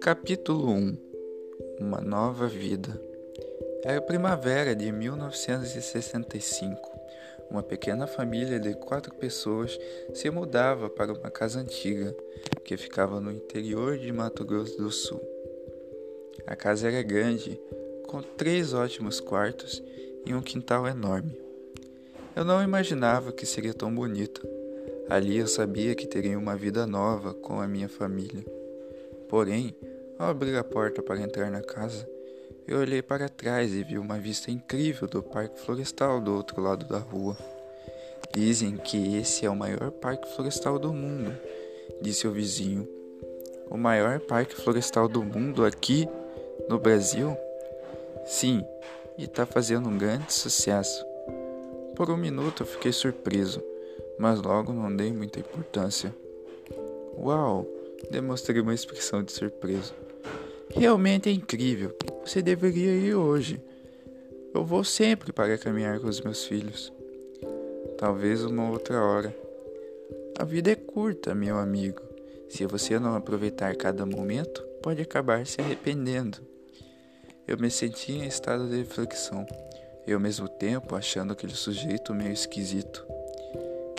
Capítulo 1 Uma nova vida. Era primavera de 1965. Uma pequena família de quatro pessoas se mudava para uma casa antiga que ficava no interior de Mato Grosso do Sul. A casa era grande, com três ótimos quartos e um quintal enorme. Eu não imaginava que seria tão bonita. Ali eu sabia que teria uma vida nova com a minha família. Porém, ao abrir a porta para entrar na casa, eu olhei para trás e vi uma vista incrível do Parque Florestal do outro lado da rua. Dizem que esse é o maior parque florestal do mundo, disse o vizinho. O maior parque florestal do mundo aqui no Brasil? Sim, e está fazendo um grande sucesso. Por um minuto fiquei surpreso, mas logo não dei muita importância. Uau! Demonstrei uma expressão de surpresa. Realmente é incrível. Você deveria ir hoje. Eu vou sempre para caminhar com os meus filhos. Talvez uma outra hora. A vida é curta, meu amigo. Se você não aproveitar cada momento, pode acabar se arrependendo. Eu me sentia em estado de reflexão e ao mesmo tempo achando aquele sujeito meio esquisito.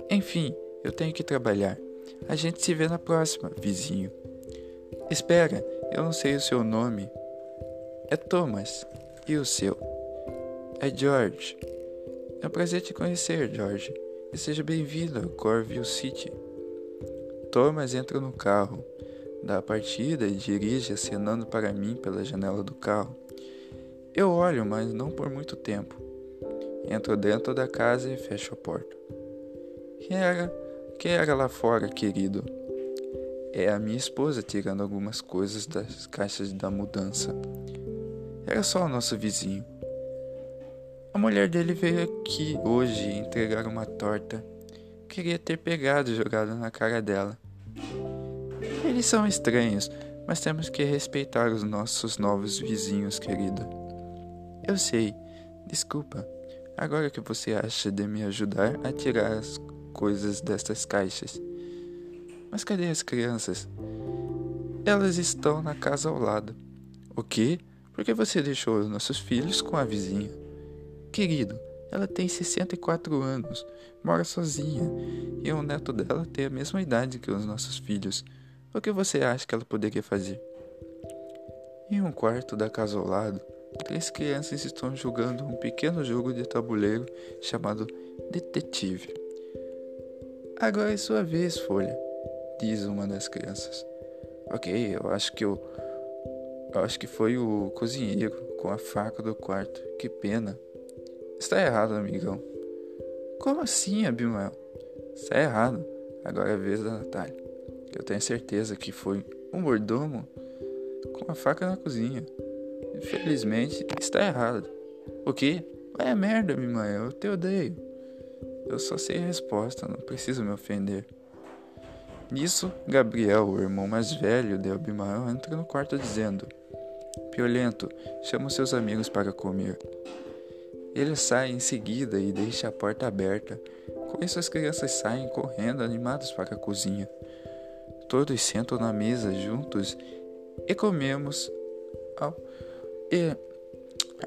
Enfim, eu tenho que trabalhar. A gente se vê na próxima, vizinho. Espera, eu não sei o seu nome. É Thomas. E o seu? É George. É um prazer te conhecer, George. E seja bem-vindo ao Corville City. Thomas entra no carro, dá a partida e dirige acenando para mim pela janela do carro. Eu olho, mas não por muito tempo. Entro dentro da casa e fecho a porta. Quem era? Quem era lá fora, querido? É a minha esposa tirando algumas coisas das caixas da mudança. Era só o nosso vizinho. A mulher dele veio aqui hoje entregar uma torta. Queria ter pegado e jogado na cara dela. Eles são estranhos, mas temos que respeitar os nossos novos vizinhos, querida. Eu sei. Desculpa. Agora que você acha de me ajudar a tirar as coisas destas caixas? Mas cadê as crianças? Elas estão na casa ao lado. O quê? Por que você deixou os nossos filhos com a vizinha? Querido, ela tem 64 anos, mora sozinha, e o neto dela tem a mesma idade que os nossos filhos. O que você acha que ela poderia fazer? Em um quarto da casa ao lado, Três crianças estão jogando um pequeno jogo de tabuleiro chamado Detetive. Agora é sua vez, Folha, diz uma das crianças. Ok, eu acho que eu. Eu acho que foi o cozinheiro com a faca do quarto. Que pena. Está errado, amigão. Como assim, Abimael? Está errado. Agora é a vez da Natália. Eu tenho certeza que foi um mordomo com a faca na cozinha. Infelizmente, está errado. O quê? Vai a merda, minha mãe, eu te odeio. Eu só sei a resposta, não preciso me ofender. Nisso, Gabriel, o irmão mais velho de Abimael, entra no quarto dizendo: Piolento, chama seus amigos para comer. Ele sai em seguida e deixa a porta aberta. Com isso, as crianças saem correndo, animados para a cozinha. Todos sentam na mesa juntos e comemos ao e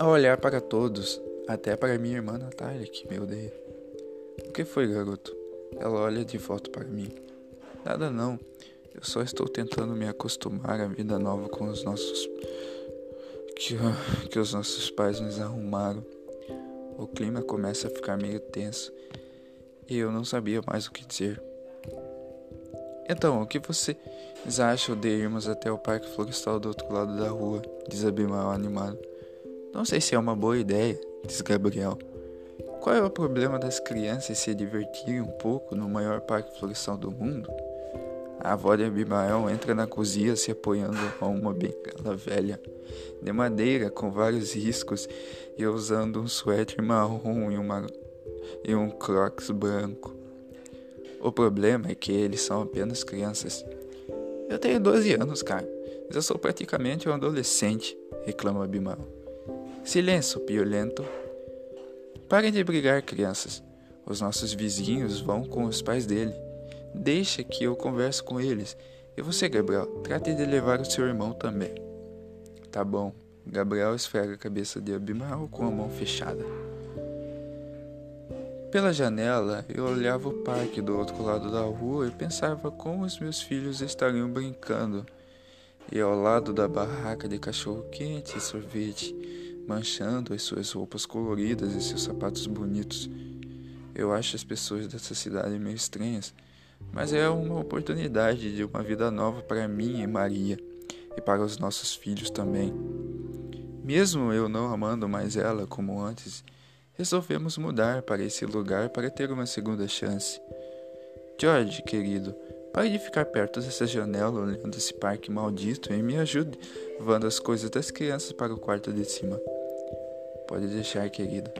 olhar para todos, até para minha irmã Natália, que me odeia. O que foi, garoto? Ela olha de volta para mim. Nada não. Eu só estou tentando me acostumar à vida nova com os nossos que, que os nossos pais nos arrumaram. O clima começa a ficar meio tenso e eu não sabia mais o que dizer. Então, o que vocês acham de irmos até o Parque Florestal do outro lado da rua? Diz Abimael animado. Não sei se é uma boa ideia, diz Gabriel. Qual é o problema das crianças se divertirem um pouco no maior parque florestal do mundo? A avó de Abimael entra na cozinha se apoiando a uma bengala velha, de madeira com vários riscos e usando um suéter marrom e, uma, e um crocs branco. O problema é que eles são apenas crianças. Eu tenho 12 anos, cara, mas eu sou praticamente um adolescente, reclama Abimael. Silêncio, piolento. Parem de brigar, crianças. Os nossos vizinhos vão com os pais dele. Deixa que eu converse com eles. E você, Gabriel, trate de levar o seu irmão também. Tá bom. Gabriel esfrega a cabeça de Abimael com a mão fechada. Pela janela, eu olhava o parque do outro lado da rua e pensava como os meus filhos estariam brincando. E ao lado da barraca de cachorro-quente e sorvete, manchando as suas roupas coloridas e seus sapatos bonitos. Eu acho as pessoas dessa cidade meio estranhas, mas é uma oportunidade de uma vida nova para mim e Maria, e para os nossos filhos também. Mesmo eu não amando mais ela como antes, resolvemos mudar para esse lugar para ter uma segunda chance. George, querido, pare de ficar perto dessa janela olhando esse parque maldito e me ajude levando as coisas das crianças para o quarto de cima. Pode deixar, querido.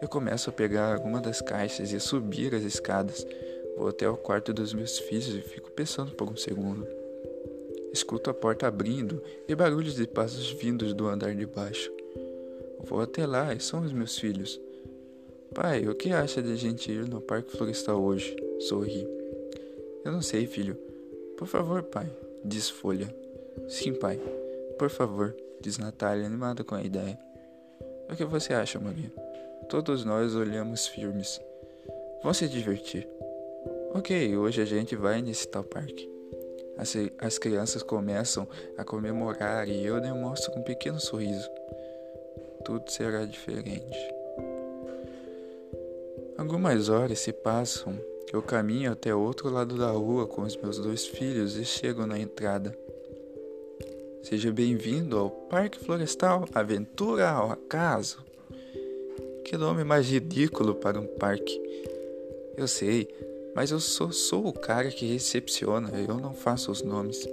Eu começo a pegar alguma das caixas e a subir as escadas. Vou até o quarto dos meus filhos e fico pensando por um segundo. Escuto a porta abrindo e barulhos de passos vindos do andar de baixo. Vou até lá e são os meus filhos. Pai, o que acha de a gente ir no Parque Florestal hoje? Sorri. Eu não sei, filho. Por favor, pai, diz Folha. Sim, pai. Por favor, diz Natália, animada com a ideia. O que você acha, Maria? Todos nós olhamos firmes. Vão se divertir. Ok, hoje a gente vai nesse tal parque. As, as crianças começam a comemorar e eu demonstro um pequeno sorriso tudo será diferente. Algumas horas se passam, eu caminho até o outro lado da rua com os meus dois filhos e chego na entrada. Seja bem-vindo ao Parque Florestal Aventura ao Acaso. Que nome mais ridículo para um parque. Eu sei, mas eu sou, sou o cara que recepciona, eu não faço os nomes.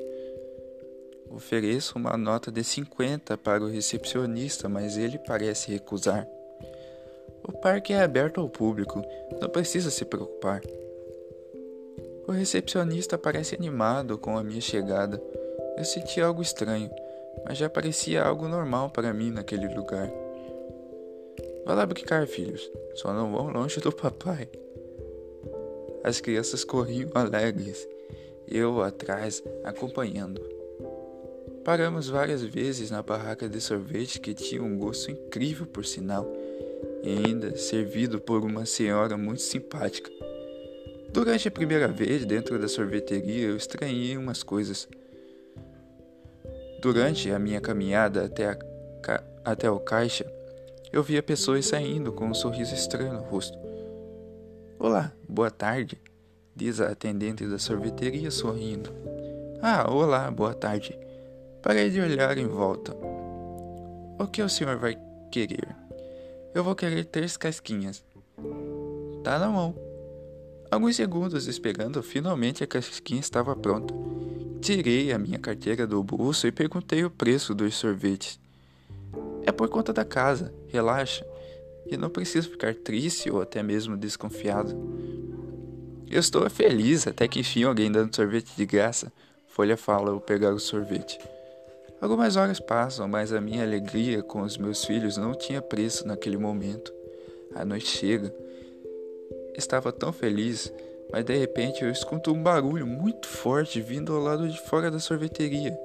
Ofereço uma nota de 50 para o recepcionista, mas ele parece recusar. O parque é aberto ao público, não precisa se preocupar. O recepcionista parece animado com a minha chegada. Eu senti algo estranho, mas já parecia algo normal para mim naquele lugar. Vá lá brincar, filhos, só não vão longe do papai. As crianças corriam alegres, eu atrás acompanhando. Paramos várias vezes na barraca de sorvete que tinha um gosto incrível, por sinal, e ainda servido por uma senhora muito simpática. Durante a primeira vez dentro da sorveteria, eu estranhei umas coisas. Durante a minha caminhada até, a ca... até o caixa, eu via pessoas saindo com um sorriso estranho no rosto. Olá, boa tarde, diz a atendente da sorveteria sorrindo. Ah, olá, boa tarde. Parei de olhar em volta. O que o senhor vai querer? Eu vou querer três casquinhas. Tá na mão. Alguns segundos esperando, finalmente a casquinha estava pronta. Tirei a minha carteira do bolso e perguntei o preço dos sorvetes. É por conta da casa, relaxa. E não preciso ficar triste ou até mesmo desconfiado. Eu estou feliz até que enfim alguém dando sorvete de graça. Folha fala ao pegar o sorvete. Algumas horas passam, mas a minha alegria com os meus filhos não tinha preço naquele momento. A noite chega. Estava tão feliz, mas de repente eu escuto um barulho muito forte vindo ao lado de fora da sorveteria.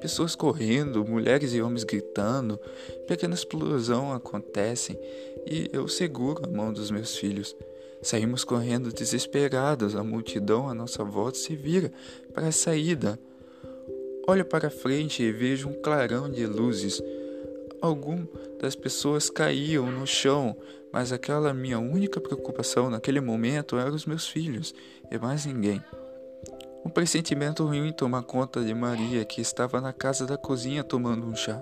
Pessoas correndo, mulheres e homens gritando, pequena explosão acontecem e eu seguro a mão dos meus filhos. Saímos correndo desesperados, a multidão à nossa volta se vira para a saída. Olho para frente e vejo um clarão de luzes. Algumas das pessoas caíam no chão, mas aquela minha única preocupação naquele momento eram os meus filhos e mais ninguém. Um pressentimento ruim toma conta de Maria, que estava na casa da cozinha tomando um chá.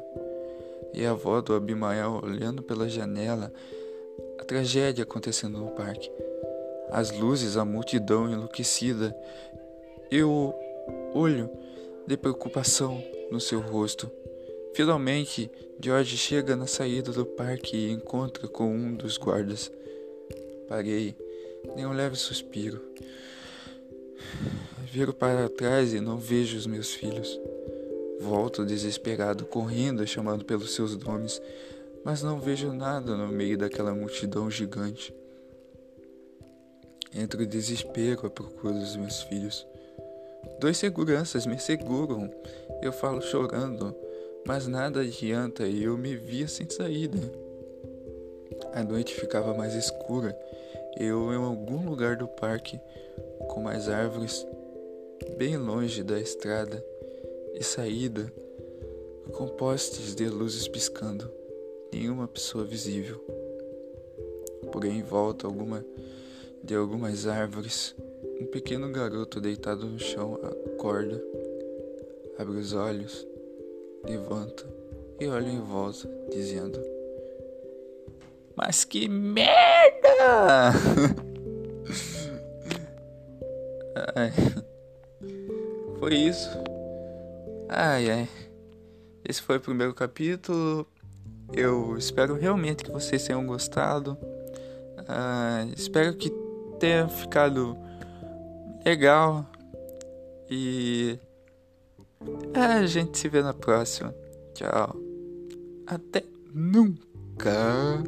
E a avó do Abimael olhando pela janela, a tragédia acontecendo no parque. As luzes, a multidão enlouquecida. Eu olho de preocupação no seu rosto. Finalmente, George chega na saída do parque e encontra com um dos guardas. Parei, nem um leve suspiro. Viro para trás e não vejo os meus filhos. Volto desesperado, correndo, chamando pelos seus nomes, mas não vejo nada no meio daquela multidão gigante. Entre o desespero à procura dos meus filhos. Dois seguranças me seguram. Eu falo chorando, mas nada adianta e eu me via sem saída. A noite ficava mais escura. Eu em algum lugar do parque, com mais árvores, bem longe da estrada e saída, com postes de luzes piscando, nenhuma pessoa visível. Porém, em volta alguma de algumas árvores, um pequeno garoto deitado no chão acorda, abre os olhos, levanta e olha em volta, dizendo: Mas que merda! ai. Foi isso. Ai ai. Esse foi o primeiro capítulo. Eu espero realmente que vocês tenham gostado. Uh, espero que tenha ficado legal. E a gente se vê na próxima. Tchau. Até nunca.